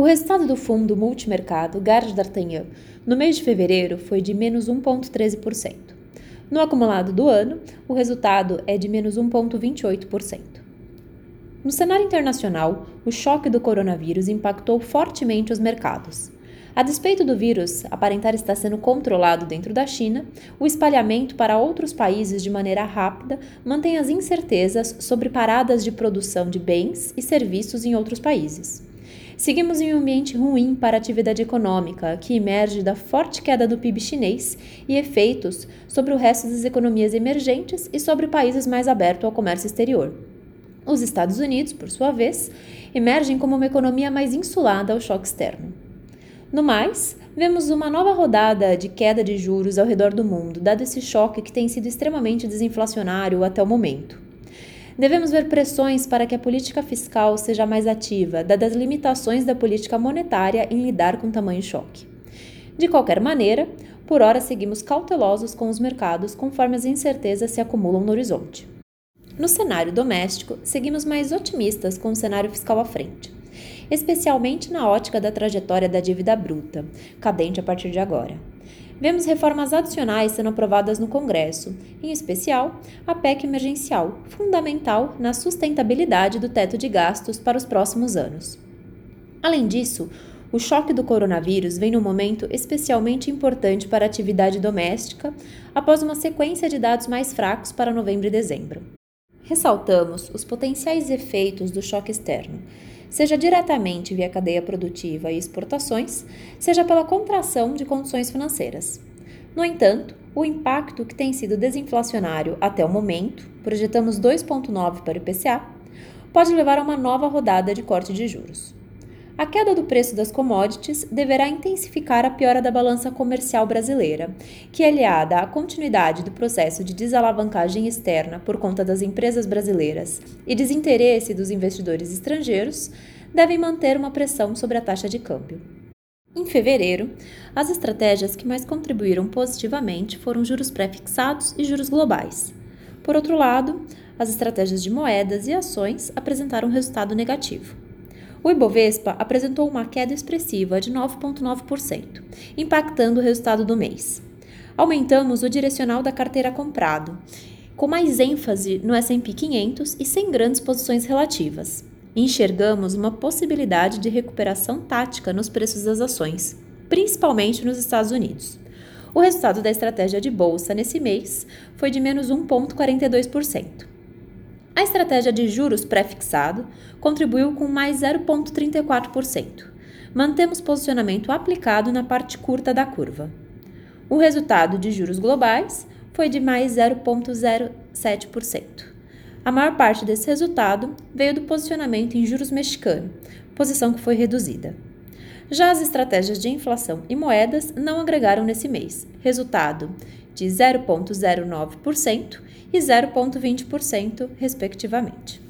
O resultado do fundo multimercado Garde d'Artagnan no mês de fevereiro foi de menos 1,13%. No acumulado do ano, o resultado é de menos 1,28%. No cenário internacional, o choque do coronavírus impactou fortemente os mercados. A despeito do vírus aparentar estar sendo controlado dentro da China, o espalhamento para outros países de maneira rápida mantém as incertezas sobre paradas de produção de bens e serviços em outros países. Seguimos em um ambiente ruim para a atividade econômica, que emerge da forte queda do PIB chinês e efeitos sobre o resto das economias emergentes e sobre países mais abertos ao comércio exterior. Os Estados Unidos, por sua vez, emergem como uma economia mais insulada ao choque externo. No mais, vemos uma nova rodada de queda de juros ao redor do mundo, dado esse choque que tem sido extremamente desinflacionário até o momento. Devemos ver pressões para que a política fiscal seja mais ativa, dadas as limitações da política monetária em lidar com tamanho choque. De qualquer maneira, por hora seguimos cautelosos com os mercados conforme as incertezas se acumulam no horizonte. No cenário doméstico, seguimos mais otimistas com o cenário fiscal à frente, especialmente na ótica da trajetória da dívida bruta, cadente a partir de agora. Vemos reformas adicionais sendo aprovadas no Congresso, em especial a PEC emergencial, fundamental na sustentabilidade do teto de gastos para os próximos anos. Além disso, o choque do coronavírus vem num momento especialmente importante para a atividade doméstica, após uma sequência de dados mais fracos para novembro e dezembro ressaltamos os potenciais efeitos do choque externo, seja diretamente via cadeia produtiva e exportações, seja pela contração de condições financeiras. No entanto, o impacto que tem sido desinflacionário até o momento, projetamos 2,9 para o IPCA, pode levar a uma nova rodada de corte de juros. A queda do preço das commodities deverá intensificar a piora da balança comercial brasileira, que, aliada à continuidade do processo de desalavancagem externa por conta das empresas brasileiras e desinteresse dos investidores estrangeiros, devem manter uma pressão sobre a taxa de câmbio. Em fevereiro, as estratégias que mais contribuíram positivamente foram juros pré-fixados e juros globais. Por outro lado, as estratégias de moedas e ações apresentaram resultado negativo. O Ibovespa apresentou uma queda expressiva de 9,9%, impactando o resultado do mês. Aumentamos o direcional da carteira comprado, com mais ênfase no S&P 500 e sem grandes posições relativas. Enxergamos uma possibilidade de recuperação tática nos preços das ações, principalmente nos Estados Unidos. O resultado da estratégia de bolsa nesse mês foi de menos 1,42%. A estratégia de juros pré-fixado contribuiu com mais 0,34%. Mantemos posicionamento aplicado na parte curta da curva. O resultado de juros globais foi de mais 0,07%. A maior parte desse resultado veio do posicionamento em juros mexicano, posição que foi reduzida. Já as estratégias de inflação e moedas não agregaram nesse mês, resultado de 0,09% e 0,20%, respectivamente.